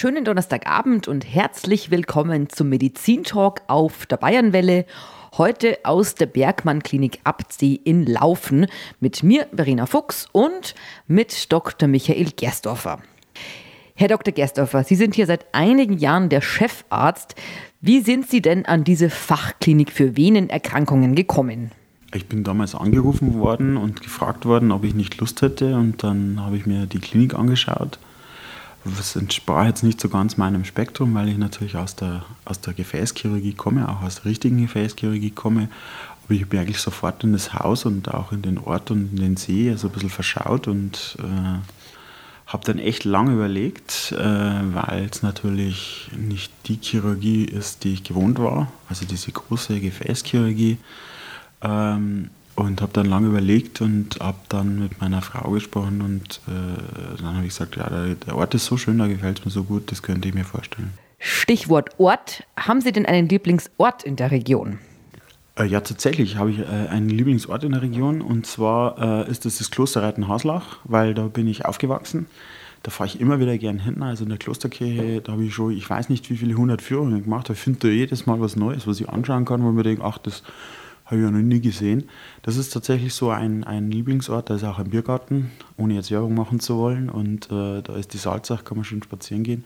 Schönen Donnerstagabend und herzlich willkommen zum Medizintalk auf der Bayernwelle. Heute aus der Bergmann Klinik Abtsee in Laufen mit mir, Verena Fuchs, und mit Dr. Michael Gerstorfer. Herr Dr. Gerstorfer, Sie sind hier seit einigen Jahren der Chefarzt. Wie sind Sie denn an diese Fachklinik für Venenerkrankungen gekommen? Ich bin damals angerufen worden und gefragt worden, ob ich nicht Lust hätte. Und dann habe ich mir die Klinik angeschaut das entsprach jetzt nicht so ganz meinem Spektrum, weil ich natürlich aus der, aus der Gefäßchirurgie komme, auch aus der richtigen Gefäßchirurgie komme. Aber ich bin eigentlich sofort in das Haus und auch in den Ort und in den See also ein bisschen verschaut und äh, habe dann echt lange überlegt, äh, weil es natürlich nicht die Chirurgie ist, die ich gewohnt war, also diese große Gefäßchirurgie. Ähm, und habe dann lange überlegt und habe dann mit meiner Frau gesprochen und äh, dann habe ich gesagt, ja, der, der Ort ist so schön, da gefällt es mir so gut, das könnte ich mir vorstellen. Stichwort Ort. Haben Sie denn einen Lieblingsort in der Region? Äh, ja, tatsächlich habe ich äh, einen Lieblingsort in der Region und zwar äh, ist das das Kloster Reitenhaslach, weil da bin ich aufgewachsen. Da fahre ich immer wieder gern hin. Also in der Klosterkirche, da habe ich schon, ich weiß nicht, wie viele hundert Führungen gemacht. Da finde ich jedes Mal was Neues, was ich anschauen kann, wo mir denke, ach, das habe ich ja noch nie gesehen. Das ist tatsächlich so ein, ein Lieblingsort, da ist auch ein Biergarten, ohne jetzt Werbung machen zu wollen. Und äh, da ist die Salzach, kann man schön spazieren gehen.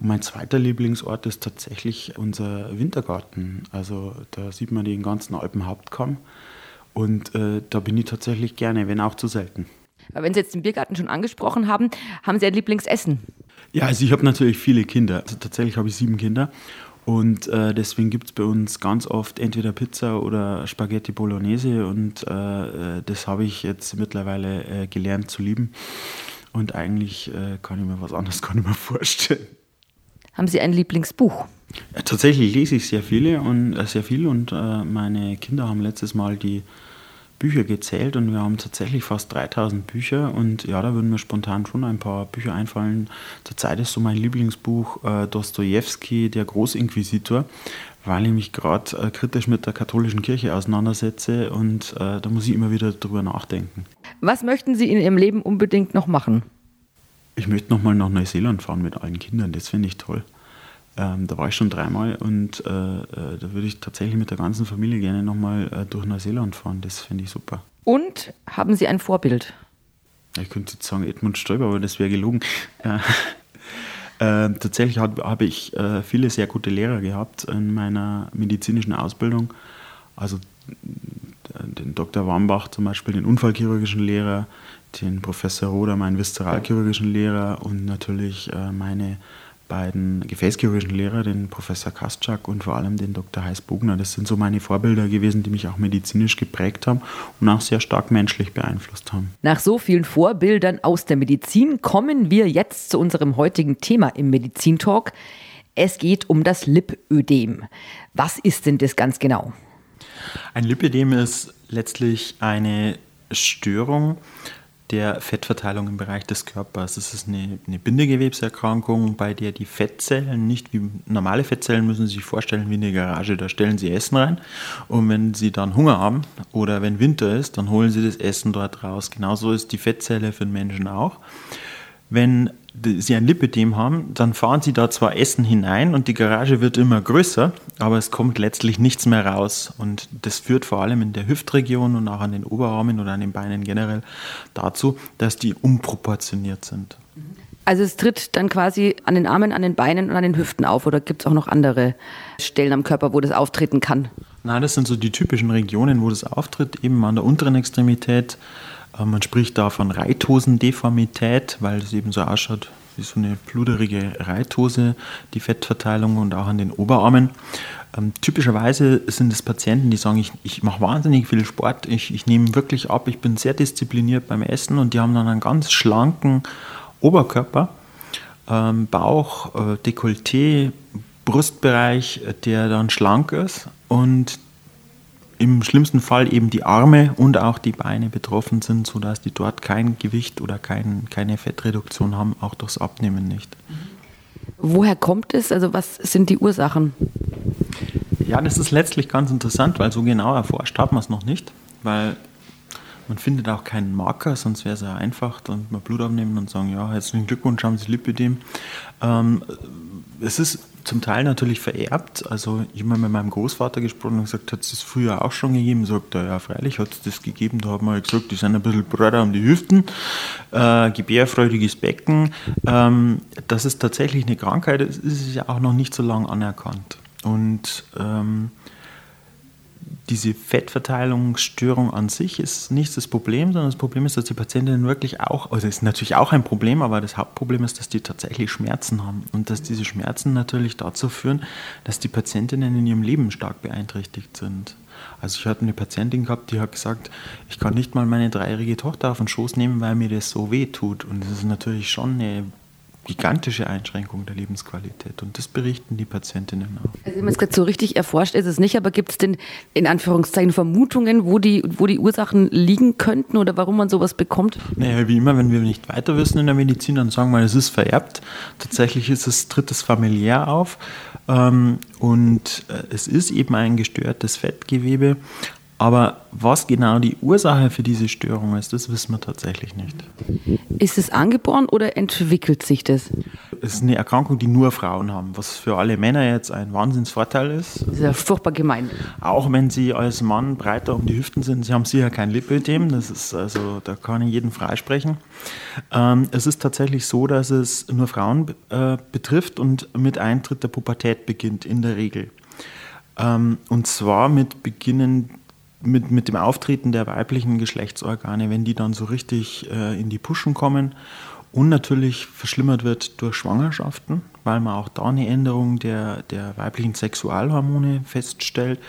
Und mein zweiter Lieblingsort ist tatsächlich unser Wintergarten. Also da sieht man den ganzen Alpenhauptkamm. Und äh, da bin ich tatsächlich gerne, wenn auch zu selten. Aber wenn Sie jetzt den Biergarten schon angesprochen haben, haben Sie ein Lieblingsessen? Ja, also ich habe natürlich viele Kinder. Also tatsächlich habe ich sieben Kinder. Und äh, deswegen gibt es bei uns ganz oft entweder Pizza oder Spaghetti Bolognese und äh, äh, das habe ich jetzt mittlerweile äh, gelernt zu lieben. Und eigentlich äh, kann ich mir was anderes gar nicht mehr vorstellen. Haben Sie ein Lieblingsbuch? Ja, tatsächlich lese ich sehr viele und äh, sehr viel und meine Kinder haben letztes Mal die Bücher gezählt und wir haben tatsächlich fast 3000 Bücher und ja, da würden mir spontan schon ein paar Bücher einfallen. Zurzeit ist so mein Lieblingsbuch äh, Dostoevsky, der Großinquisitor, weil ich mich gerade äh, kritisch mit der katholischen Kirche auseinandersetze und äh, da muss ich immer wieder drüber nachdenken. Was möchten Sie in Ihrem Leben unbedingt noch machen? Ich möchte nochmal nach Neuseeland fahren mit allen Kindern, das finde ich toll. Ähm, da war ich schon dreimal und äh, äh, da würde ich tatsächlich mit der ganzen Familie gerne nochmal äh, durch Neuseeland fahren. Das finde ich super. Und haben Sie ein Vorbild? Ich könnte jetzt sagen Edmund Stoiber, aber das wäre gelogen. Äh, tatsächlich habe hab ich äh, viele sehr gute Lehrer gehabt in meiner medizinischen Ausbildung. Also den Dr. Wambach zum Beispiel, den unfallchirurgischen Lehrer, den Professor Roder, meinen viszeralchirurgischen Lehrer und natürlich äh, meine beiden gefäßchirurgischen Lehrer, den Professor Kastschak und vor allem den Dr. Heiß Bogner. Das sind so meine Vorbilder gewesen, die mich auch medizinisch geprägt haben und auch sehr stark menschlich beeinflusst haben. Nach so vielen Vorbildern aus der Medizin kommen wir jetzt zu unserem heutigen Thema im Medizintalk. Es geht um das Lipödem. Was ist denn das ganz genau? Ein Lipödem ist letztlich eine Störung der Fettverteilung im Bereich des Körpers. Das ist eine, eine, Bindegewebserkrankung, bei der die Fettzellen nicht wie normale Fettzellen müssen Sie sich vorstellen wie eine Garage. Da stellen Sie Essen rein und wenn Sie dann Hunger haben oder wenn Winter ist, dann holen Sie das Essen dort raus. Genauso ist die Fettzelle für den Menschen auch. Wenn sie ein Lipidem haben, dann fahren sie da zwar Essen hinein und die Garage wird immer größer, aber es kommt letztlich nichts mehr raus. Und das führt vor allem in der Hüftregion und auch an den Oberarmen oder an den Beinen generell dazu, dass die unproportioniert sind. Also es tritt dann quasi an den Armen, an den Beinen und an den Hüften auf oder gibt es auch noch andere Stellen am Körper, wo das auftreten kann? Nein, das sind so die typischen Regionen, wo das auftritt, eben an der unteren Extremität man spricht da von Reithosendeformität, weil es eben so ausschaut wie so eine pluderige Reithose, die Fettverteilung und auch an den Oberarmen. Ähm, typischerweise sind es Patienten, die sagen, ich, ich mache wahnsinnig viel Sport, ich, ich nehme wirklich ab, ich bin sehr diszipliniert beim Essen und die haben dann einen ganz schlanken Oberkörper, ähm, Bauch, äh, Dekolleté, Brustbereich, der dann schlank ist und im schlimmsten Fall eben die Arme und auch die Beine betroffen sind, sodass die dort kein Gewicht oder kein, keine Fettreduktion haben, auch durchs Abnehmen nicht. Woher kommt es? Also was sind die Ursachen? Ja, das ist letztlich ganz interessant, weil so genau erforscht hat man es noch nicht, weil Man findet auch keinen Marker, sonst wäre es ja einfach, dann mal Blut abnehmen und sagen, ja, herzlichen Glückwunsch, haben Sie Lipidem. Ähm, es ist zum Teil natürlich vererbt. Also ich habe mit meinem Großvater gesprochen und gesagt, hat es das früher auch schon gegeben? Sagt er, ja freilich hat es das gegeben. Da hat man halt gesagt, die sind ein bisschen breiter um die Hüften, äh, gebärfreudiges Becken. Ähm, dass es tatsächlich eine Krankheit ist, ist ja auch noch nicht so lange anerkannt. Und ähm, diese Fettverteilungsstörung an sich ist nicht das Problem, sondern das Problem ist, dass die Patientinnen wirklich auch, also ist natürlich auch ein Problem, aber das Hauptproblem ist, dass die tatsächlich Schmerzen haben und dass diese Schmerzen natürlich dazu führen, dass die Patientinnen in ihrem Leben stark beeinträchtigt sind. Also ich hatte eine Patientin gehabt, die hat gesagt, ich kann nicht mal meine dreijährige Tochter auf den Schoß nehmen, weil mir das so weh tut. Und das ist natürlich schon eine gigantische Einschränkung der Lebensqualität. Und das berichten die Patientinnen auch. Also wenn man es gerade so richtig erforscht ist es nicht, aber gibt es denn in Anführungszeichen Vermutungen, wo die, wo die Ursachen liegen könnten oder warum man sowas bekommt? Naja, wie immer, wenn wir nicht weiter wissen in der Medizin, dann sagen wir, es ist vererbt. Tatsächlich ist es, tritt es familiär auf. Ähm, und äh, es ist eben ein gestörtes Fettgewebe. Aber was genau die Ursache für diese Störung ist, das wissen wir tatsächlich nicht. Ist es angeboren oder entwickelt sich das? Es ist eine Erkrankung, die nur Frauen haben, was für alle Männer jetzt ein Wahnsinnsvorteil ist. Das ist ja furchtbar gemein. Auch wenn sie als Mann breiter um die Hüften sind, sie haben sicher kein Lipödem, das ist also, da kann ich jeden freisprechen. Ähm, es ist tatsächlich so, dass es nur Frauen äh, betrifft und mit Eintritt der Pubertät beginnt, in der Regel. Ähm, und zwar mit Beginnen mit, mit dem Auftreten der weiblichen Geschlechtsorgane, wenn die dann so richtig äh, in die Puschen kommen und natürlich verschlimmert wird durch Schwangerschaften, weil man auch da eine Änderung der, der weiblichen Sexualhormone feststellt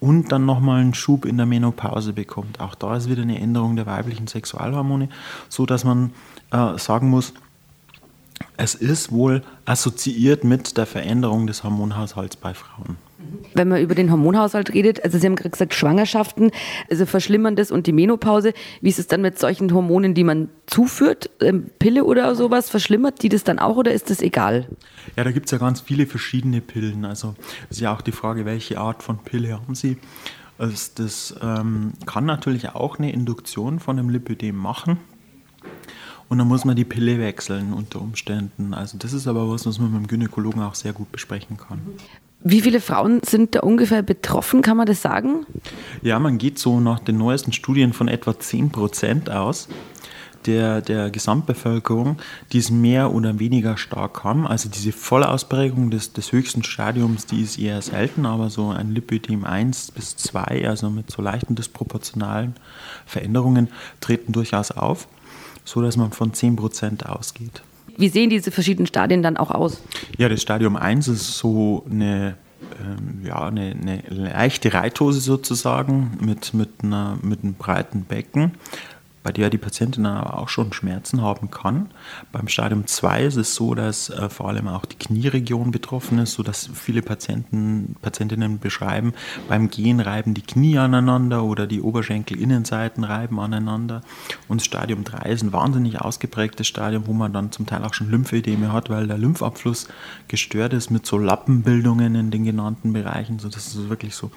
und dann nochmal einen Schub in der Menopause bekommt. Auch da ist wieder eine Änderung der weiblichen Sexualhormone, so dass man äh, sagen muss, es ist wohl assoziiert mit der Veränderung des Hormonhaushalts bei Frauen. Wenn man über den Hormonhaushalt redet, also Sie haben gerade gesagt, Schwangerschaften, also verschlimmern das und die Menopause. Wie ist es dann mit solchen Hormonen, die man zuführt, ähm, Pille oder sowas, verschlimmert die das dann auch oder ist das egal? Ja, da gibt es ja ganz viele verschiedene Pillen. Also ist ja auch die Frage, welche Art von Pille haben Sie? Also das ähm, kann natürlich auch eine Induktion von einem Lipödem machen. Und dann muss man die Pille wechseln unter Umständen. Also das ist aber was, was man mit dem Gynäkologen auch sehr gut besprechen kann. Wie viele Frauen sind da ungefähr betroffen, kann man das sagen? Ja, man geht so nach den neuesten Studien von etwa 10 Prozent aus der, der Gesamtbevölkerung, die es mehr oder weniger stark haben. Also diese Vollausprägung des, des höchsten Stadiums, die ist eher selten, aber so ein Lipödem 1 bis 2, also mit so leichten disproportionalen Veränderungen, treten durchaus auf so dass man von 10% ausgeht. Wie sehen diese verschiedenen Stadien dann auch aus? Ja, das Stadium 1 ist so eine, ähm, ja, eine, eine leichte Reithose sozusagen mit, mit, einer, mit einem breiten Becken bei der die Patientin aber auch schon Schmerzen haben kann. Beim Stadium 2 ist es so, dass äh, vor allem auch die Knieregion betroffen ist, sodass viele Patienten, Patientinnen beschreiben, beim Gehen reiben die Knie aneinander oder die Oberschenkelinnenseiten reiben aneinander. Und Stadium 3 ist ein wahnsinnig ausgeprägtes Stadium, wo man dann zum Teil auch schon Lymphödeme hat, weil der Lymphabfluss gestört ist mit so Lappenbildungen in den genannten Bereichen, sodass es wirklich so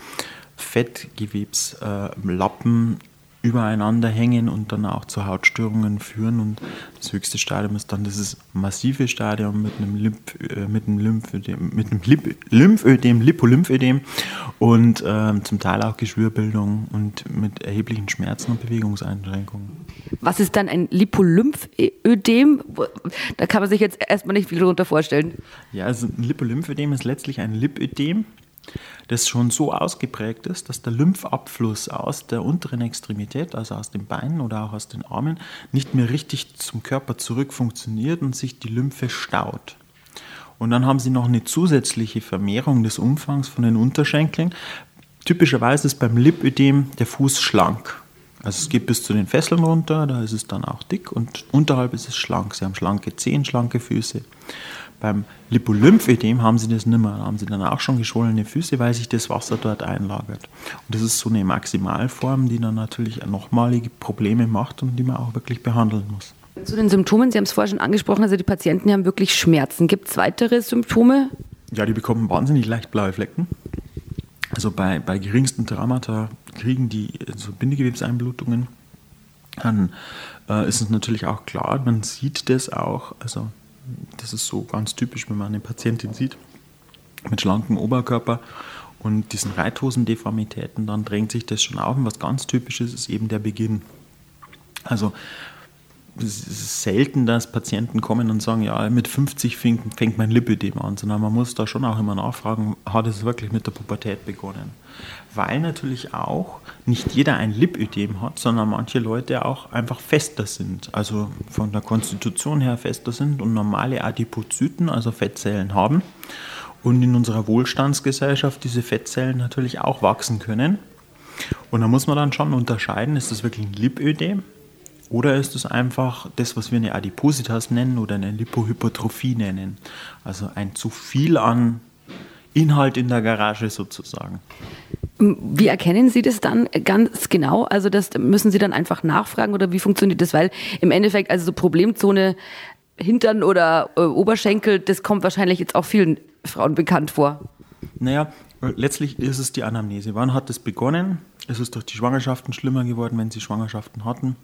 Fettgewebslappen äh, übereinander hängen und dann auch zu Hautstörungen führen. Und das höchste Stadium ist dann dieses massive Stadium mit einem, Lymph, äh, mit einem Lymphödem, mit einem Lip, Lymphödem, Lipolymphödem und äh, zum Teil auch Geschwürbildung und mit erheblichen Schmerzen und Bewegungseinschränkungen. Was ist dann ein Lipolymphödem? Da kann man sich jetzt erstmal nicht viel darunter vorstellen. Ja, also ein Lipolymphödem ist letztlich ein Lipödem das schon so ausgeprägt ist, dass der Lymphabfluss aus der unteren Extremität, also aus den Beinen oder auch aus den Armen, nicht mehr richtig zum Körper zurück funktioniert und sich die Lymphe staut. Und dann haben sie noch eine zusätzliche Vermehrung des Umfangs von den Unterschenkeln. Typischerweise ist beim Lipödem der Fuß schlank. Also es geht bis zu den Fesseln runter, da ist es dann auch dick und unterhalb ist es schlank. Sie haben schlanke Zehen, schlanke Füße. Beim Lipolymphödem haben sie das nicht mehr. Da haben sie dann auch schon geschwollene Füße, weil sich das Wasser dort einlagert. Und das ist so eine Maximalform, die dann natürlich nochmalige Probleme macht und die man auch wirklich behandeln muss. Zu den Symptomen, Sie haben es vorher schon angesprochen, also die Patienten haben wirklich Schmerzen. Gibt es weitere Symptome? Ja, die bekommen wahnsinnig leicht blaue Flecken. Also bei, bei geringsten Traumata kriegen die so Bindegewebseinblutungen dann äh, ist es natürlich auch klar, man sieht das auch, also das ist so ganz typisch, wenn man eine Patientin sieht mit schlankem Oberkörper und diesen Reithosendeformitäten, dann drängt sich das schon auf. Und was ganz typisch ist, ist eben der Beginn. Also selten, dass Patienten kommen und sagen, ja, mit 50 fängt, fängt mein Lipödem an, sondern man muss da schon auch immer nachfragen, hat es wirklich mit der Pubertät begonnen? Weil natürlich auch nicht jeder ein Lipödem hat, sondern manche Leute auch einfach fester sind, also von der Konstitution her fester sind und normale Adipozyten, also Fettzellen haben und in unserer Wohlstandsgesellschaft diese Fettzellen natürlich auch wachsen können. Und da muss man dann schon unterscheiden, ist das wirklich ein Lipödem oder ist es einfach das, was wir eine Adipositas nennen oder eine Lipohypertrophie nennen? Also ein zu viel an Inhalt in der Garage sozusagen. Wie erkennen Sie das dann ganz genau? Also das müssen Sie dann einfach nachfragen oder wie funktioniert das? Weil im Endeffekt, also so Problemzone Hintern oder äh, Oberschenkel, das kommt wahrscheinlich jetzt auch vielen Frauen bekannt vor. Naja, letztlich ist es die Anamnese. Wann hat es begonnen? Ist es durch die Schwangerschaften schlimmer geworden, wenn Sie Schwangerschaften hatten?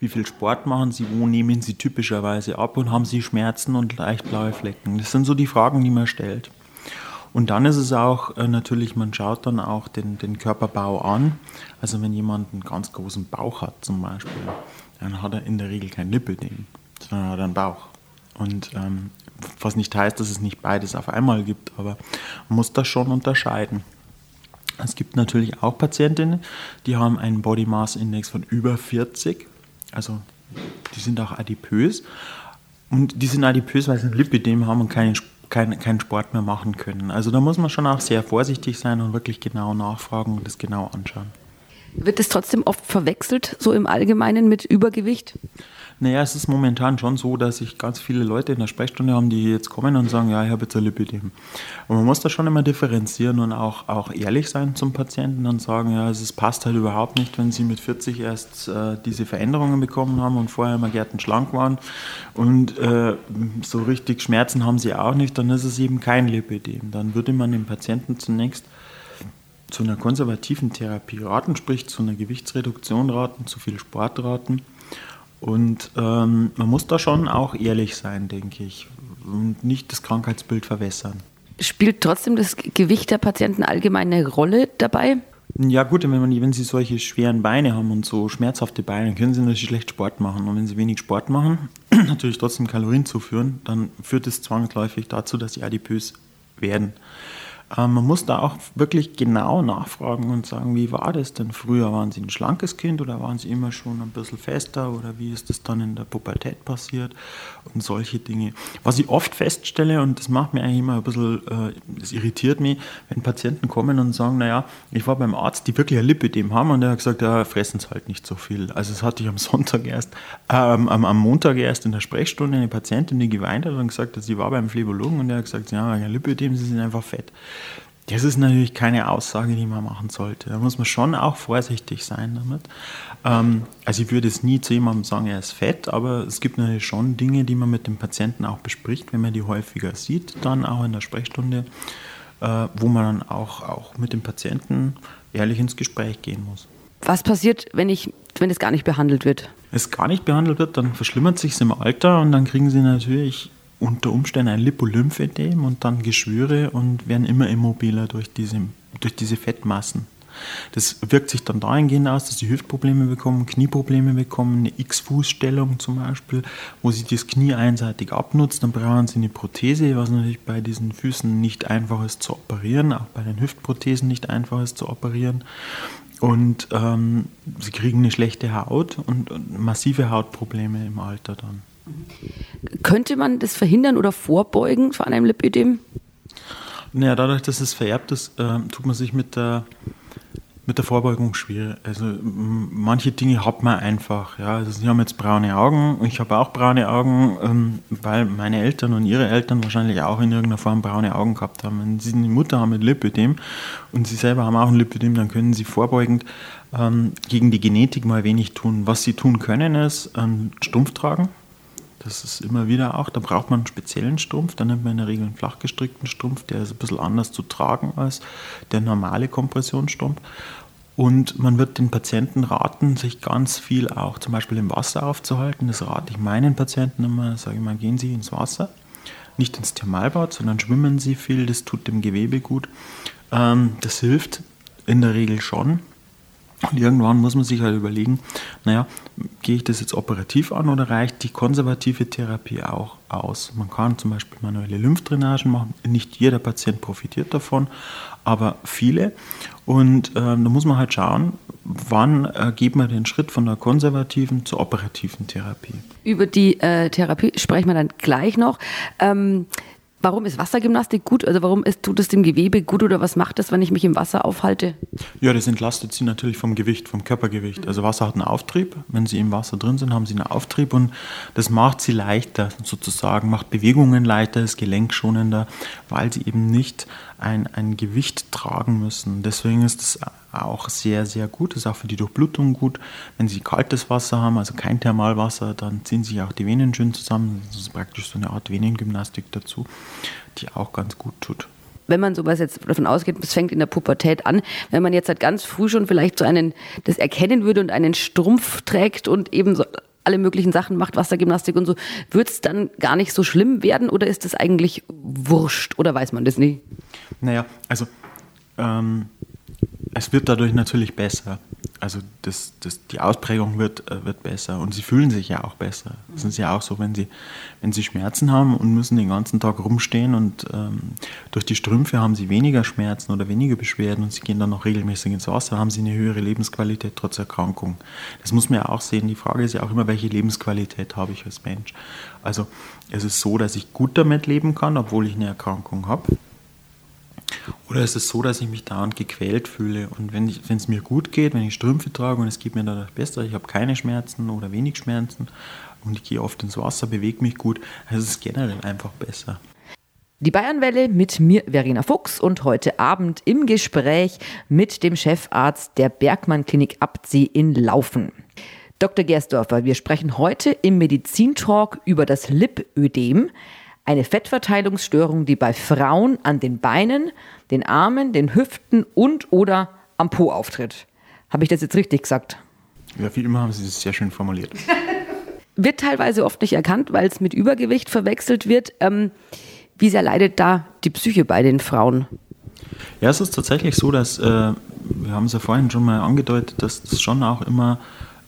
Wie viel Sport machen Sie? Wo nehmen Sie typischerweise ab? Und haben Sie Schmerzen und leicht blaue Flecken? Das sind so die Fragen, die man stellt. Und dann ist es auch äh, natürlich, man schaut dann auch den, den Körperbau an. Also wenn jemand einen ganz großen Bauch hat zum Beispiel, dann hat er in der Regel kein Lipödem, sondern hat einen Bauch. Und ähm, was nicht heißt, dass es nicht beides auf einmal gibt, aber man muss das schon unterscheiden. Es gibt natürlich auch Patientinnen, die haben einen Body Mass Index von über 40 also die sind auch adipös. Und die sind adipös, weil sie ein Lipidem haben und keinen, keinen, keinen Sport mehr machen können. Also da muss man schon auch sehr vorsichtig sein und wirklich genau nachfragen und das genau anschauen. Wird es trotzdem oft verwechselt, so im Allgemeinen mit Übergewicht? Naja, es ist momentan schon so, dass ich ganz viele Leute in der Sprechstunde haben, die jetzt kommen und sagen, ja, ich habe jetzt ein Lipidem. Und man muss da schon immer differenzieren und auch, auch ehrlich sein zum Patienten und sagen, ja, es passt halt überhaupt nicht, wenn sie mit 40 erst äh, diese Veränderungen bekommen haben und vorher immer gärtenschlank waren und äh, so richtig Schmerzen haben sie auch nicht, dann ist es eben kein Lipidem. Dann würde man dem Patienten zunächst zu einer konservativen Therapie raten, sprich zu einer Gewichtsreduktion raten, zu viel Sport raten und ähm, man muss da schon auch ehrlich sein, denke ich, und nicht das Krankheitsbild verwässern. Spielt trotzdem das Gewicht der Patienten allgemein eine Rolle dabei? Ja gut, wenn, man, wenn sie solche schweren Beine haben und so schmerzhafte Beine, können sie natürlich schlecht Sport machen. Und wenn sie wenig Sport machen, natürlich trotzdem Kalorien zuführen, dann führt es zwangsläufig dazu, dass sie adipös werden. Ähm, man muss da auch wirklich genau nachfragen und sagen, wie war das denn früher? Waren Sie ein schlankes Kind oder waren Sie immer schon ein bisschen fester oder wie ist das dann in der Pubertät passiert und solche Dinge. Was ich oft feststelle und das macht mir eigentlich immer ein bisschen, äh, das irritiert mich, wenn Patienten kommen und sagen, naja, ich war beim Arzt, die wirklich ein Lipidem haben und der hat gesagt, ja, fressen Sie halt nicht so viel. Also das hatte ich am Sonntag erst, ähm, am, Montag erst in der Sprechstunde eine Patientin, die geweint hat und gesagt hat, sie war beim Phlebologen und der hat gesagt, ja, ein Lipidem, Sie sind einfach fett. Das ist natürlich keine Aussage, die man machen sollte. Da muss man schon auch vorsichtig sein damit. Ähm, also ich würde es nie zu jemandem sagen, er ist fett, aber es gibt natürlich schon Dinge, die man mit dem Patienten auch bespricht, wenn man die häufiger sieht, dann auch in der Sprechstunde, äh, wo man dann auch, auch mit dem Patienten ehrlich ins Gespräch gehen muss. Was passiert, wenn, ich, wenn es gar nicht behandelt wird? Wenn es gar nicht behandelt wird, dann verschlimmert sich es im Alter und dann kriegen sie natürlich unter Umständen ein Lipolymphedem und dann Geschwüre und werden immer immobiler durch diese, durch diese Fettmassen. Das wirkt sich dann dahingehend aus, dass sie Hüftprobleme bekommen, Knieprobleme bekommen, eine X-Fußstellung zum Beispiel, wo sie das Knie einseitig abnutzt. Dann brauchen sie eine Prothese, was natürlich bei diesen Füßen nicht einfach ist zu operieren, auch bei den Hüftprothesen nicht einfach ist zu operieren. Und ähm, sie kriegen eine schlechte Haut und, und massive Hautprobleme im Alter dann. Könnte man das verhindern oder vorbeugen von einem Lipödem? Naja, dadurch, dass es vererbt ist, äh, tut man sich mit der, mit der Vorbeugung schwer. Also manche Dinge hat man einfach. Ja. Also sie haben jetzt braune Augen, ich habe auch braune Augen, ähm, weil meine Eltern und ihre Eltern wahrscheinlich auch in irgendeiner Form braune Augen gehabt haben. Wenn sie eine Mutter haben mit Lipödem und sie selber haben auch ein Lipödem, dann können sie vorbeugend ähm, gegen die Genetik mal wenig tun. Was sie tun können, ist einen Stumpf tragen das ist immer wieder auch, da braucht man einen speziellen Strumpf, da nimmt man in der Regel einen flach gestrickten Strumpf, der ist ein bisschen anders zu tragen als der normale Kompressionsstrumpf. Und man wird den Patienten raten, sich ganz viel auch zum Beispiel im Wasser aufzuhalten. Das rate ich meinen Patienten immer, sage ich mal, gehen Sie ins Wasser. Nicht ins Thermalbad, sondern schwimmen Sie viel, das tut dem Gewebe gut. Ähm, das hilft in der Regel schon. Und irgendwann muss man sich halt überlegen, naja, gehe ich das jetzt operativ an oder reicht die konservative Therapie auch aus? Man kann zum Beispiel manuelle Lymphdrainagen machen. Nicht jeder Patient profitiert davon, aber viele. Und äh, da muss man halt schauen, wann äh, geht man den Schritt von der konservativen zur operativen Therapie. Über die äh, Therapie sprechen wir dann gleich noch. Ähm, Warum ist Wassergymnastik gut? Also warum ist, tut es dem Gewebe gut oder was macht es, wenn ich mich im Wasser aufhalte? Ja, das entlastet sie natürlich vom Gewicht, vom Körpergewicht. Also Wasser hat einen Auftrieb. Wenn sie im Wasser drin sind, haben sie einen Auftrieb und das macht sie leichter sozusagen, macht Bewegungen leichter, ist gelenkschonender, weil sie eben nicht ein, ein Gewicht tragen müssen. Deswegen ist es auch sehr, sehr gut. Das ist auch für die Durchblutung gut. Wenn Sie kaltes Wasser haben, also kein Thermalwasser, dann ziehen sich auch die Venen schön zusammen. Das ist praktisch so eine Art Venengymnastik dazu, die auch ganz gut tut wenn man sowas jetzt davon ausgeht, es fängt in der Pubertät an, wenn man jetzt halt ganz früh schon vielleicht so einen, das erkennen würde und einen Strumpf trägt und eben so alle möglichen Sachen macht, Wassergymnastik und so, wird es dann gar nicht so schlimm werden oder ist das eigentlich wurscht oder weiß man das nie? Naja, also ähm, es wird dadurch natürlich besser. Also das, das, die Ausprägung wird, äh, wird besser und sie fühlen sich ja auch besser. Das ist ja auch so, wenn sie, wenn sie Schmerzen haben und müssen den ganzen Tag rumstehen und ähm, durch die Strümpfe haben sie weniger Schmerzen oder weniger Beschwerden und sie gehen dann noch regelmäßig ins Wasser, haben sie eine höhere Lebensqualität trotz Erkrankung. Das muss man ja auch sehen. Die Frage ist ja auch immer, welche Lebensqualität habe ich als Mensch. Also es ist so, dass ich gut damit leben kann, obwohl ich eine Erkrankung habe. Oder ist es so, dass ich mich dauernd gequält fühle und wenn es mir gut geht, wenn ich Strümpfe trage und es geht mir dadurch besser, ich habe keine Schmerzen oder wenig Schmerzen und ich gehe oft ins Wasser, bewege mich gut, ist es generell einfach besser. Die Bayernwelle mit mir, Verena Fuchs, und heute Abend im Gespräch mit dem Chefarzt der Bergmann Klinik Abzieh in Laufen. Dr. Gersdorfer, wir sprechen heute im Medizintalk über das Lipödem, eine Fettverteilungsstörung, die bei Frauen an den Beinen, den Armen, den Hüften und oder am Po auftritt. Habe ich das jetzt richtig gesagt? Ja, wie immer haben Sie das sehr schön formuliert. wird teilweise oft nicht erkannt, weil es mit Übergewicht verwechselt wird. Ähm, wie sehr leidet da die Psyche bei den Frauen? Ja, es ist tatsächlich so, dass, äh, wir haben es ja vorhin schon mal angedeutet, dass das schon auch immer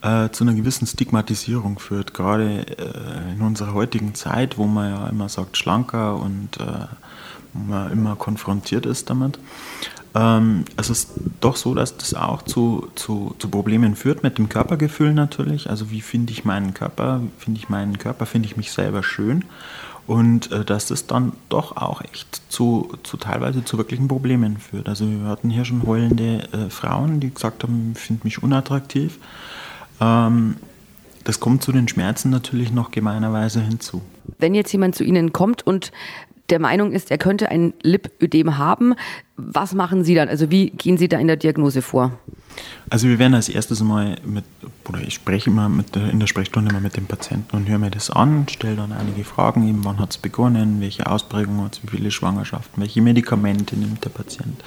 äh, zu einer gewissen Stigmatisierung führt, gerade äh, in unserer heutigen Zeit, wo man ja immer sagt schlanker und äh, man immer konfrontiert ist damit. Ähm, es ist doch so, dass das auch zu, zu, zu Problemen führt mit dem Körpergefühl natürlich. Also wie finde ich meinen Körper, finde ich meinen Körper, finde ich mich selber schön und äh, dass das dann doch auch echt zu, zu teilweise zu wirklichen Problemen führt. Also wir hatten hier schon heulende äh, Frauen, die gesagt haben, ich finde mich unattraktiv. Ähm, das kommt zu den Schmerzen natürlich noch gemeinerweise hinzu. Wenn jetzt jemand zu Ihnen kommt und der Meinung ist, er könnte ein Lipödem haben, was machen Sie dann? Also wie gehen Sie da in der Diagnose vor? Also wir werden als erstes mal mit, oder ich spreche immer mit in der Sprechstunde mal mit dem Patienten und höre mir das an, stelle dann einige Fragen, eben wann hat es begonnen, welche Ausprägungen hat es, wie viele Schwangerschaften, welche Medikamente nimmt der Patient.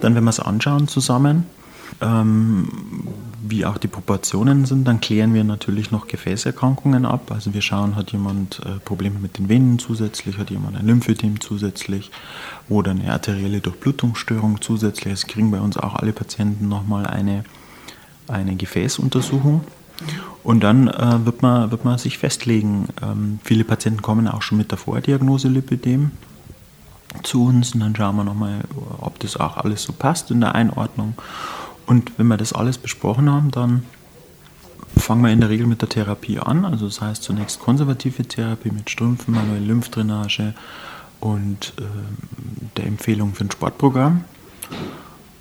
Dann werden wir es anschauen zusammen, ähm, wie auch die Proportionen sind, dann klären wir natürlich noch Gefäßerkrankungen ab. Also wir schauen, hat jemand äh, Probleme mit den Venen zusätzlich, hat jemand ein Lymphödem zusätzlich oder eine arterielle Durchblutungsstörung zusätzlich. Es kriegen bei uns auch alle Patienten nochmal eine, eine Gefäßuntersuchung. Und dann äh, wird, man, wird man sich festlegen. Ähm, viele Patienten kommen auch schon mit der Vordiagnose Lipidem zu uns und dann schauen wir nochmal, ob das auch alles so passt in der Einordnung. Und wenn wir das alles besprochen haben, dann fangen wir in der Regel mit der Therapie an. Also das heißt zunächst konservative Therapie mit Strümpfen, manuelle Lymphdrainage und äh, der Empfehlung für ein Sportprogramm.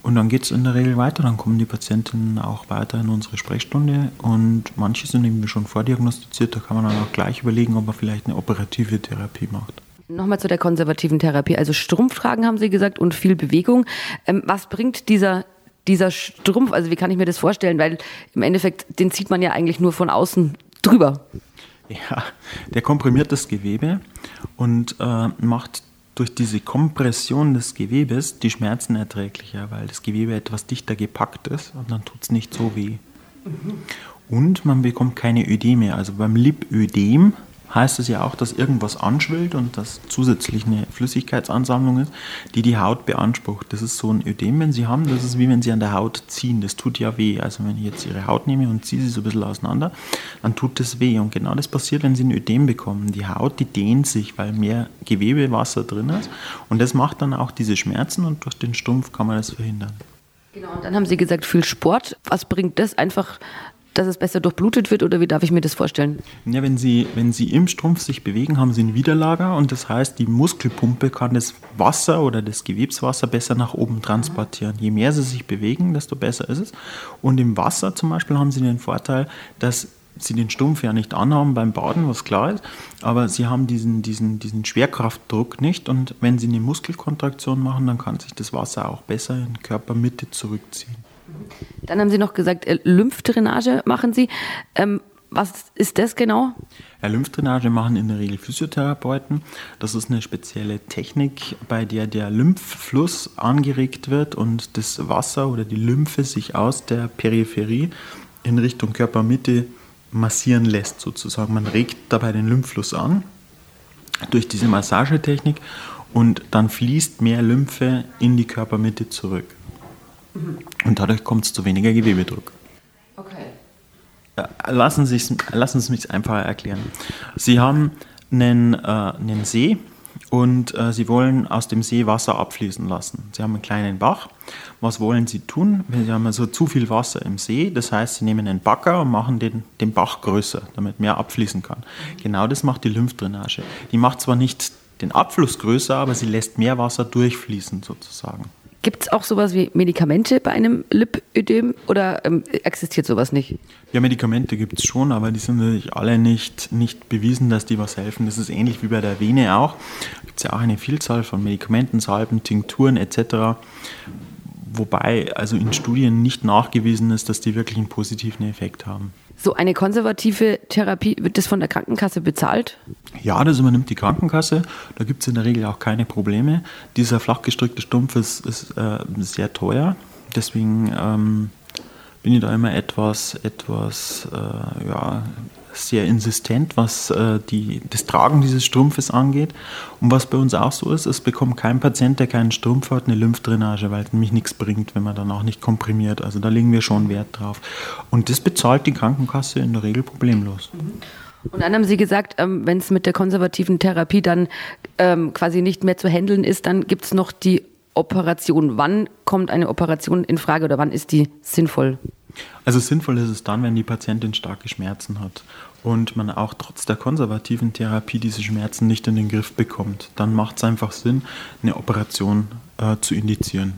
Und dann geht es in der Regel weiter, dann kommen die Patientinnen auch weiter in unsere Sprechstunde und manche sind eben schon vordiagnostiziert, da kann man dann auch gleich überlegen, ob man vielleicht eine operative Therapie macht. Nochmal zu der konservativen Therapie. Also Strumpftragen haben Sie gesagt und viel Bewegung. Ähm, was bringt dieser dieser Strumpf, also wie kann ich mir das vorstellen? Weil im Endeffekt, den zieht man ja eigentlich nur von außen drüber. Ja, der komprimiert das Gewebe und äh, macht durch diese Kompression des Gewebes die Schmerzen erträglicher, weil das Gewebe etwas dichter gepackt ist und dann tut es nicht so weh. Mhm. Und man bekommt keine Ödeme. Also beim Lipödem heißt es ja auch, dass irgendwas anschwillt und dass zusätzlich eine Flüssigkeitsansammlung ist, die die Haut beansprucht. Das ist so ein Ödem, wenn Sie haben, das ist wie wenn Sie an der Haut ziehen. Das tut ja weh. Also wenn ich jetzt Ihre Haut nehme und ziehe sie so ein bisschen auseinander, dann tut das weh. Und genau das passiert, wenn Sie ein Ödem bekommen. Die Haut, die dehnt sich, weil mehr Gewebewasser drin ist. Und das macht dann auch diese Schmerzen und durch den Stumpf kann man das verhindern. Genau, und dann haben Sie gesagt, viel Sport. Was bringt das? Einfach dass es besser durchblutet wird oder wie darf ich mir das vorstellen? Ja, wenn Sie, wenn Sie im Strumpf sich bewegen, haben Sie ein Widerlager und das heißt, die Muskelpumpe kann das Wasser oder das Gewebswasser besser nach oben transportieren. Je mehr Sie sich bewegen, desto besser ist es. Und im Wasser zum Beispiel haben Sie den Vorteil, dass sie den Stumpf ja nicht anhaben beim Baden, was klar ist, aber sie haben diesen, diesen, diesen Schwerkraftdruck nicht und wenn sie eine Muskelkontraktion machen, dann kann sich das Wasser auch besser in Körpermitte zurückziehen. Dann haben Sie noch gesagt, äh, Lymphdrainage machen Sie. Ähm, was ist das genau? Ja, Lymphdrainage machen in der Regel Physiotherapeuten. Das ist eine spezielle Technik, bei der der Lymphfluss angeregt wird und das Wasser oder die Lymphe sich aus der Peripherie in Richtung Körpermitte massieren lässt, sozusagen. Man regt dabei den Lymphfluss an durch diese Massagetechnik und dann fließt mehr Lymphe in die Körpermitte zurück. Und dadurch kommt es zu weniger Gewebedruck. Okay. Lassen Sie es mich einfach erklären. Sie haben einen, äh, einen See und äh, Sie wollen aus dem See Wasser abfließen lassen. Sie haben einen kleinen Bach. Was wollen Sie tun? Sie haben also zu viel Wasser im See, das heißt, Sie nehmen einen Bagger und machen den, den Bach größer, damit mehr abfließen kann. Genau das macht die Lymphdrainage. Die macht zwar nicht den Abfluss größer, aber sie lässt mehr Wasser durchfließen sozusagen. Gibt es auch sowas wie Medikamente bei einem Lipödem oder ähm, existiert sowas nicht? Ja, Medikamente gibt es schon, aber die sind natürlich alle nicht, nicht bewiesen, dass die was helfen. Das ist ähnlich wie bei der Vene auch. Gibt es ja auch eine Vielzahl von Medikamenten, Salben, Tinkturen etc. Wobei also in Studien nicht nachgewiesen ist, dass die wirklich einen positiven Effekt haben. So eine konservative Therapie, wird das von der Krankenkasse bezahlt? Ja, das übernimmt die Krankenkasse. Da gibt es in der Regel auch keine Probleme. Dieser flachgestrickte Stumpf ist, ist äh, sehr teuer. Deswegen ähm, bin ich da immer etwas, etwas äh, ja, sehr insistent, was äh, die, das Tragen dieses Strumpfes angeht. Und was bei uns auch so ist, es bekommt kein Patient, der keinen Strumpf hat, eine Lymphdrainage, weil es nämlich nichts bringt, wenn man dann auch nicht komprimiert. Also da legen wir schon Wert drauf. Und das bezahlt die Krankenkasse in der Regel problemlos. Und dann haben Sie gesagt, ähm, wenn es mit der konservativen Therapie dann ähm, quasi nicht mehr zu handeln ist, dann gibt es noch die Operation. Wann kommt eine Operation in Frage oder wann ist die sinnvoll? Also sinnvoll ist es dann, wenn die Patientin starke Schmerzen hat und man auch trotz der konservativen Therapie diese Schmerzen nicht in den Griff bekommt. Dann macht es einfach Sinn, eine Operation äh, zu indizieren.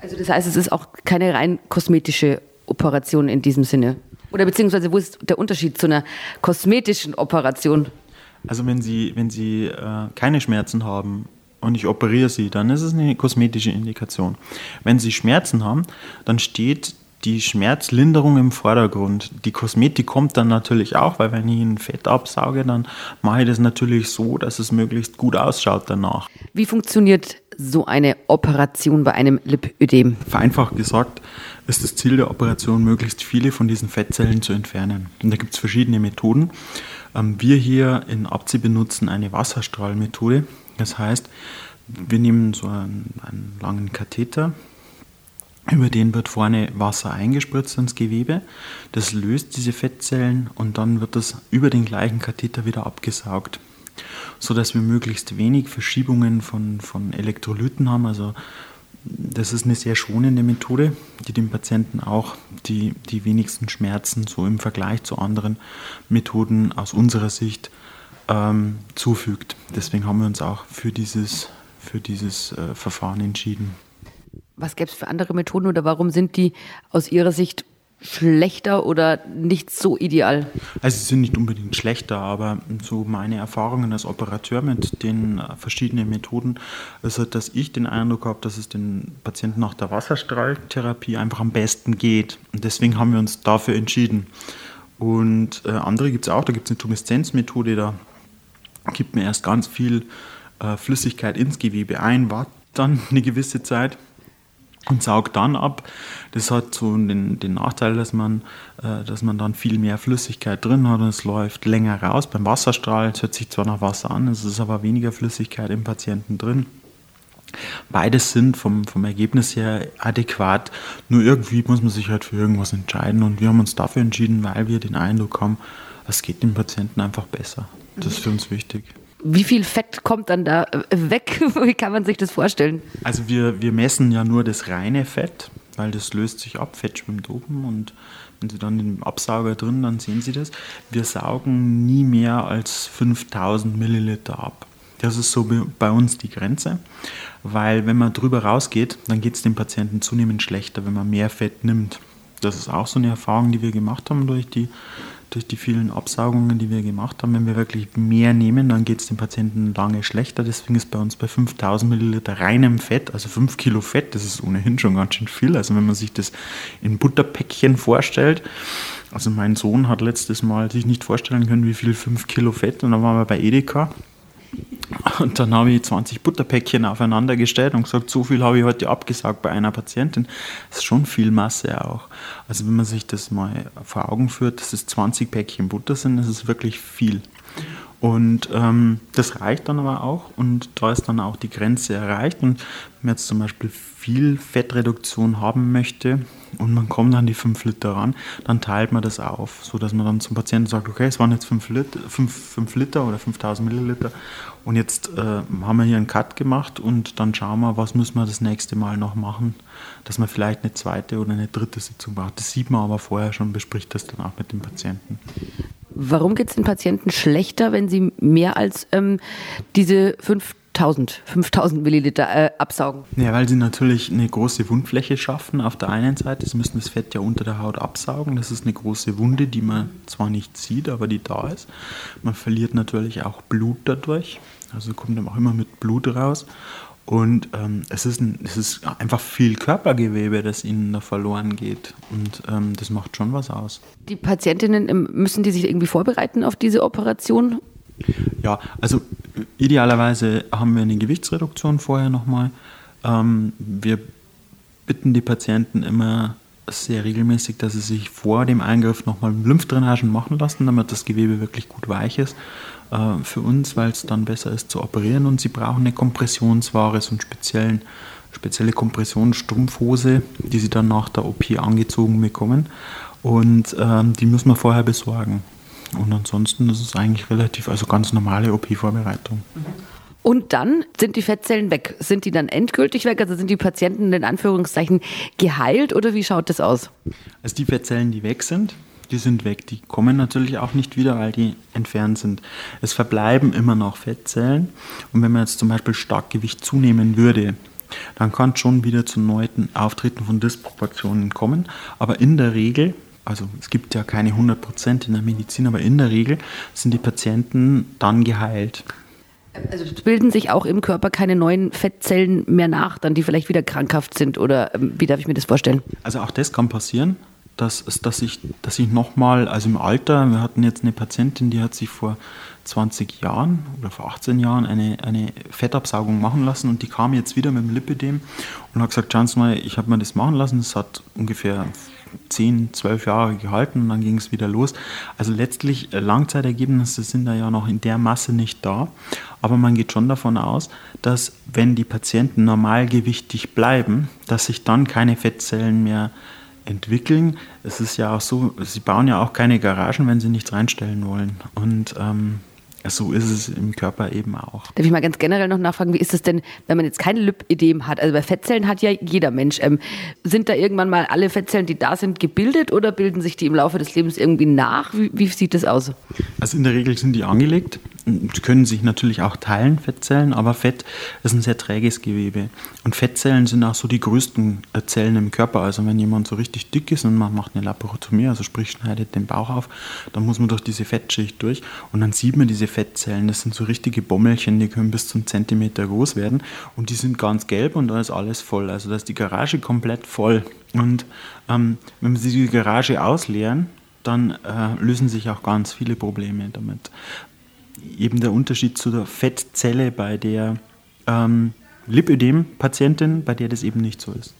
Also das heißt, es ist auch keine rein kosmetische Operation in diesem Sinne. Oder beziehungsweise wo ist der Unterschied zu einer kosmetischen Operation? Also wenn Sie, wenn Sie äh, keine Schmerzen haben und ich operiere Sie, dann ist es eine kosmetische Indikation. Wenn Sie Schmerzen haben, dann steht die Schmerzlinderung im Vordergrund. Die Kosmetik kommt dann natürlich auch, weil wenn ich ein Fett absauge, dann mache ich das natürlich so, dass es möglichst gut ausschaut danach. Wie funktioniert so eine Operation bei einem Lipödem? Vereinfacht gesagt ist das Ziel der Operation, möglichst viele von diesen Fettzellen zu entfernen. Und da gibt es verschiedene Methoden. Ähm, wir hier in Abzi benutzen eine Wasserstrahlmethode. Das heißt, wir nehmen so einen, einen langen Katheter, über den wird vorne Wasser eingespritzt ins Gewebe. Das löst diese Fettzellen und dann wird das über den gleichen Katheter wieder abgesaugt, sodass wir möglichst wenig Verschiebungen von, von Elektrolyten haben. Also das ist eine sehr schonende Methode, die dem Patienten auch die, die wenigsten Schmerzen so im Vergleich zu anderen Methoden aus unserer Sicht ähm, zufügt. Deswegen haben wir uns auch für dieses, für dieses äh, Verfahren entschieden. Was gäbe es für andere Methoden oder warum sind die aus Ihrer Sicht schlechter oder nicht so ideal? Also sie sind nicht unbedingt schlechter, aber so meine Erfahrungen als Operateur mit den äh, verschiedenen Methoden ist halt, dass ich den Eindruck habe, dass es den Patienten nach der Wasserstrahltherapie einfach am besten geht. Und deswegen haben wir uns dafür entschieden. Und äh, andere gibt es auch, da gibt es eine Tumeszenzmethode, da gibt mir erst ganz viel äh, Flüssigkeit ins Gewebe ein, wartet dann eine gewisse Zeit und saugt dann ab. Das hat so den, den Nachteil, dass man, äh, dass man dann viel mehr Flüssigkeit drin hat und es läuft länger raus. Beim Wasserstrahl, hört sich zwar nach Wasser an, es ist aber weniger Flüssigkeit im Patienten drin. Beides sind vom, vom Ergebnis her adäquat, nur irgendwie muss man sich halt für irgendwas entscheiden und wir haben uns dafür entschieden, weil wir den Eindruck haben, es geht dem Patienten einfach besser. Das ist für uns wichtig. Wie viel Fett kommt dann da äh, weg? Wie kann man sich das vorstellen? Also wir, wir messen ja nur das reine Fett, weil das löst sich ab, Fett schwimmt oben und wenn Sie dann im Absauger drin, dann sehen Sie das. Wir saugen nie mehr als 5000 Milliliter ab. Das ist so bei uns die Grenze, weil wenn man drüber rausgeht, dann geht es dem Patienten zunehmend schlechter, wenn man mehr Fett nimmt. Das ist auch so eine Erfahrung, die wir gemacht haben durch die durch die vielen Absaugungen, die wir gemacht haben, wenn wir wirklich mehr nehmen, dann geht es dem Patienten lange schlechter. Deswegen ist bei uns bei 5000 Milliliter reinem Fett, also 5 Kilo Fett, das ist ohnehin schon ganz schön viel. Also wenn man sich das in Butterpäckchen vorstellt, also mein Sohn hat letztes Mal sich nicht vorstellen können, wie viel 5 Kilo Fett, und dann waren wir bei Edeka und dann habe ich 20 Butterpäckchen aufeinander gestellt und gesagt, so viel habe ich heute abgesagt bei einer Patientin. Das ist schon viel Masse auch. Also wenn man sich das mal vor Augen führt, dass es 20 Päckchen Butter sind, das ist wirklich viel. Und ähm, das reicht dann aber auch und da ist dann auch die Grenze erreicht. Und wenn man jetzt zum Beispiel viel Fettreduktion haben möchte und man kommt an die 5 Liter ran, dann teilt man das auf, sodass man dann zum Patienten sagt, okay, es waren jetzt 5 Liter, 5, 5 Liter oder 5000 Milliliter und jetzt äh, haben wir hier einen Cut gemacht und dann schauen wir, was müssen wir das nächste Mal noch machen, dass man vielleicht eine zweite oder eine dritte Sitzung braucht. Das sieht man aber vorher schon, bespricht das dann auch mit dem Patienten. Warum geht es den Patienten schlechter, wenn sie mehr als ähm, diese 5000, 5000 Milliliter äh, absaugen? Ja, weil sie natürlich eine große Wundfläche schaffen. Auf der einen Seite, sie müssen das Fett ja unter der Haut absaugen. Das ist eine große Wunde, die man zwar nicht sieht, aber die da ist. Man verliert natürlich auch Blut dadurch. Also kommt dann auch immer mit Blut raus. Und ähm, es, ist ein, es ist einfach viel Körpergewebe, das ihnen da verloren geht. Und ähm, das macht schon was aus. Die Patientinnen, ähm, müssen die sich irgendwie vorbereiten auf diese Operation? Ja, also idealerweise haben wir eine Gewichtsreduktion vorher nochmal. Ähm, wir bitten die Patienten immer sehr regelmäßig, dass sie sich vor dem Eingriff nochmal Lymphdrainagen machen lassen, damit das Gewebe wirklich gut weich ist äh, für uns, weil es dann besser ist zu operieren. Und sie brauchen eine Kompressionsware, so einen speziellen, spezielle Kompressionsstrumpfhose, die sie dann nach der OP angezogen bekommen. Und ähm, die müssen wir vorher besorgen. Und ansonsten ist es eigentlich relativ, also ganz normale OP-Vorbereitung. Und dann sind die Fettzellen weg. Sind die dann endgültig weg? Also sind die Patienten in Anführungszeichen geheilt oder wie schaut das aus? Also die Fettzellen, die weg sind, die sind weg. Die kommen natürlich auch nicht wieder, weil die entfernt sind. Es verbleiben immer noch Fettzellen. Und wenn man jetzt zum Beispiel stark Gewicht zunehmen würde, dann kann es schon wieder zu neuen Auftreten von Disproportionen kommen. Aber in der Regel, also es gibt ja keine 100% in der Medizin, aber in der Regel sind die Patienten dann geheilt. Also bilden sich auch im Körper keine neuen Fettzellen mehr nach, dann die vielleicht wieder krankhaft sind oder ähm, wie darf ich mir das vorstellen? Also auch das kann passieren dass, dass ich, dass ich nochmal, also im Alter, wir hatten jetzt eine Patientin, die hat sich vor 20 Jahren oder vor 18 Jahren eine, eine Fettabsaugung machen lassen und die kam jetzt wieder mit dem Lipidem und hat gesagt, schauen Sie mal, ich habe mir das machen lassen, das hat ungefähr 10, 12 Jahre gehalten und dann ging es wieder los. Also letztlich äh, Langzeitergebnisse sind da ja noch in der Masse nicht da, aber man geht schon davon aus, dass wenn die Patienten normalgewichtig bleiben, dass sich dann keine Fettzellen mehr entwickeln. Es ist ja auch so, sie bauen ja auch keine Garagen, wenn sie nichts reinstellen wollen. Und ähm, so ist es im Körper eben auch. Darf ich mal ganz generell noch nachfragen, wie ist es denn, wenn man jetzt kein Lipödem hat? Also bei Fettzellen hat ja jeder Mensch. Ähm, sind da irgendwann mal alle Fettzellen, die da sind, gebildet oder bilden sich die im Laufe des Lebens irgendwie nach? Wie, wie sieht das aus? Also in der Regel sind die angelegt können sich natürlich auch teilen, Fettzellen, aber Fett ist ein sehr träges Gewebe. Und Fettzellen sind auch so die größten äh, Zellen im Körper. Also wenn jemand so richtig dick ist und man macht eine Laparotomie, also sprich schneidet den Bauch auf, dann muss man durch diese Fettschicht durch und dann sieht man diese Fettzellen. Das sind so richtige Bommelchen, die können bis zum Zentimeter groß werden und die sind ganz gelb und da ist alles voll. Also da ist die Garage komplett voll. Und ähm, wenn wir die Garage ausleeren, dann äh, lösen sich auch ganz viele Probleme damit. Eben der Unterschied zu der Fettzelle bei der ähm, Lipödem-Patientin, bei der das eben nicht so ist.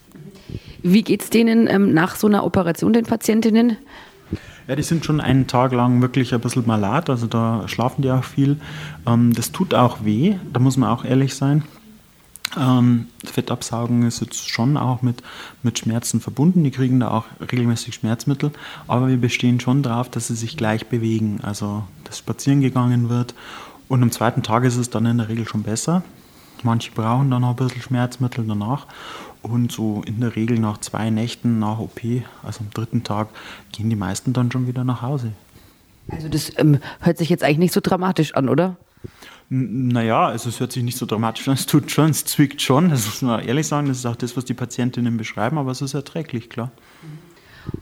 Wie geht es denen ähm, nach so einer Operation, den Patientinnen? Ja, die sind schon einen Tag lang wirklich ein bisschen malat, also da schlafen die auch viel. Ähm, das tut auch weh, da muss man auch ehrlich sein. Ähm, Fettabsaugen ist jetzt schon auch mit, mit Schmerzen verbunden. Die kriegen da auch regelmäßig Schmerzmittel, aber wir bestehen schon darauf, dass sie sich gleich bewegen, also dass spazieren gegangen wird. Und am zweiten Tag ist es dann in der Regel schon besser. Manche brauchen dann noch ein bisschen Schmerzmittel danach. Und so in der Regel nach zwei Nächten nach OP, also am dritten Tag, gehen die meisten dann schon wieder nach Hause. Also das ähm, hört sich jetzt eigentlich nicht so dramatisch an, oder? Naja, also es hört sich nicht so dramatisch an, es tut schon, es zwickt schon, das muss man ehrlich sagen, das ist auch das, was die Patientinnen beschreiben, aber es ist erträglich, klar.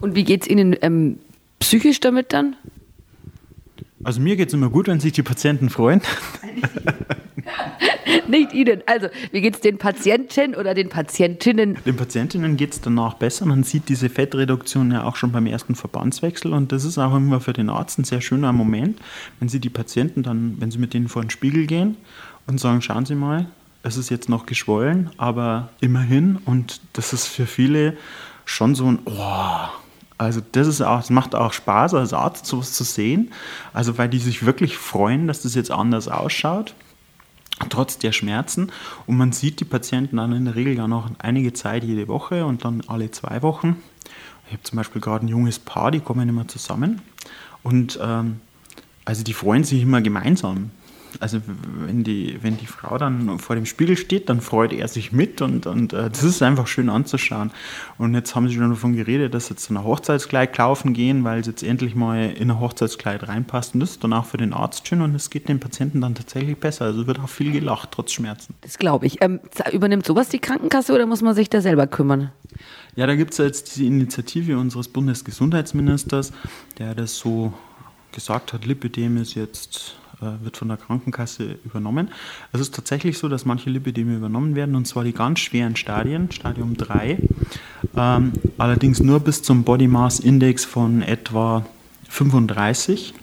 Und wie geht es Ihnen ähm, psychisch damit dann? Also mir geht es immer gut, wenn sich die Patienten freuen. Nicht Ihnen. Also, wie geht es den Patienten oder den Patientinnen? Den Patientinnen geht es danach besser. Man sieht diese Fettreduktion ja auch schon beim ersten Verbandswechsel und das ist auch immer für den Arzt ein sehr schöner Moment, wenn Sie die Patienten dann, wenn Sie mit denen vor den Spiegel gehen und sagen, schauen Sie mal, es ist jetzt noch geschwollen, aber immerhin und das ist für viele schon so ein, oh, also das ist auch, es macht auch Spaß als Arzt sowas zu sehen. Also weil die sich wirklich freuen, dass das jetzt anders ausschaut trotz der Schmerzen. Und man sieht die Patienten dann in der Regel ja noch einige Zeit jede Woche und dann alle zwei Wochen. Ich habe zum Beispiel gerade ein junges Paar, die kommen immer zusammen. Und ähm, also die freuen sich immer gemeinsam also wenn die, wenn die Frau dann vor dem Spiegel steht, dann freut er sich mit und, und äh, das ist einfach schön anzuschauen. Und jetzt haben sie schon davon geredet, dass sie jetzt in ein Hochzeitskleid kaufen gehen, weil es jetzt endlich mal in ein Hochzeitskleid reinpasst und das ist dann auch für den Arzt schön und es geht den Patienten dann tatsächlich besser. Also wird auch viel gelacht, trotz Schmerzen. Das glaube ich. Ähm, übernimmt sowas die Krankenkasse oder muss man sich da selber kümmern? Ja, da gibt es jetzt diese Initiative unseres Bundesgesundheitsministers, der das so gesagt hat, Lipidem ist jetzt wird von der Krankenkasse übernommen. Es ist tatsächlich so, dass manche Lipideme übernommen werden, und zwar die ganz schweren Stadien, Stadium 3, ähm, allerdings nur bis zum Body Mass Index von etwa 35.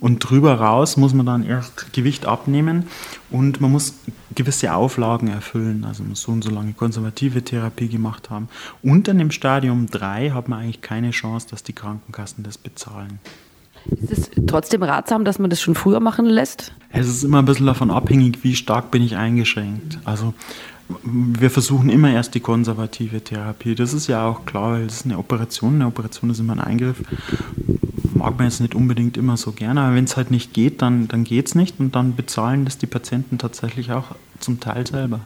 Und drüber raus muss man dann erst Gewicht abnehmen und man muss gewisse Auflagen erfüllen. Also man muss so und so lange konservative Therapie gemacht haben. Unter dem Stadium 3 hat man eigentlich keine Chance, dass die Krankenkassen das bezahlen. Ist es trotzdem ratsam, dass man das schon früher machen lässt? Es ist immer ein bisschen davon abhängig, wie stark bin ich eingeschränkt. Also wir versuchen immer erst die konservative Therapie. Das ist ja auch klar, weil das ist eine Operation. Eine Operation ist immer ein Eingriff. Mag man jetzt nicht unbedingt immer so gerne, aber wenn es halt nicht geht, dann, dann geht es nicht und dann bezahlen das die Patienten tatsächlich auch zum Teil selber.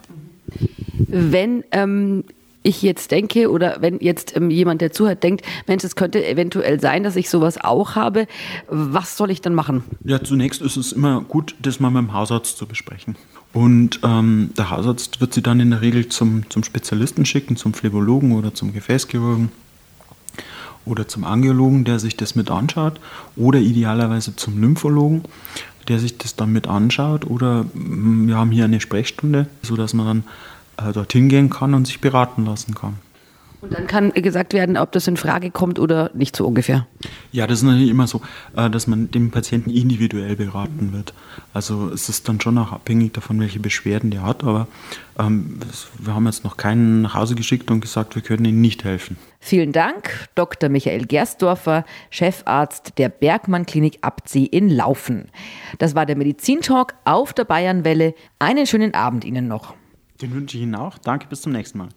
Wenn ähm, ich jetzt denke oder wenn jetzt ähm, jemand, der zuhört, denkt, Mensch, es könnte eventuell sein, dass ich sowas auch habe, was soll ich dann machen? Ja, zunächst ist es immer gut, das mal mit dem Hausarzt zu besprechen. Und ähm, der Hausarzt wird sie dann in der Regel zum, zum Spezialisten schicken, zum Phlebologen oder zum Gefäßchirurgen oder zum Angiologen, der sich das mit anschaut, oder idealerweise zum Lymphologen, der sich das dann mit anschaut. Oder mm, wir haben hier eine Sprechstunde, sodass man dann dorthin gehen kann und sich beraten lassen kann. Und dann kann gesagt werden, ob das in Frage kommt oder nicht so ungefähr. Ja, das ist natürlich immer so, äh, dass man dem Patienten individuell beraten wird. Also es ist dann schon auch abhängig davon, welche Beschwerden der hat. Aber ähm, wir haben jetzt noch keinen nach Hause geschickt und gesagt, wir können Ihnen nicht helfen. Vielen Dank, Dr. Michael Gersdorfer, Chefarzt der Bergmann Klinik Abzieh in Laufen. Das war der Medizintalk auf der Bayernwelle. Einen schönen Abend Ihnen noch. Den wünsche ich Ihnen auch. Danke, bis zum nächsten Mal.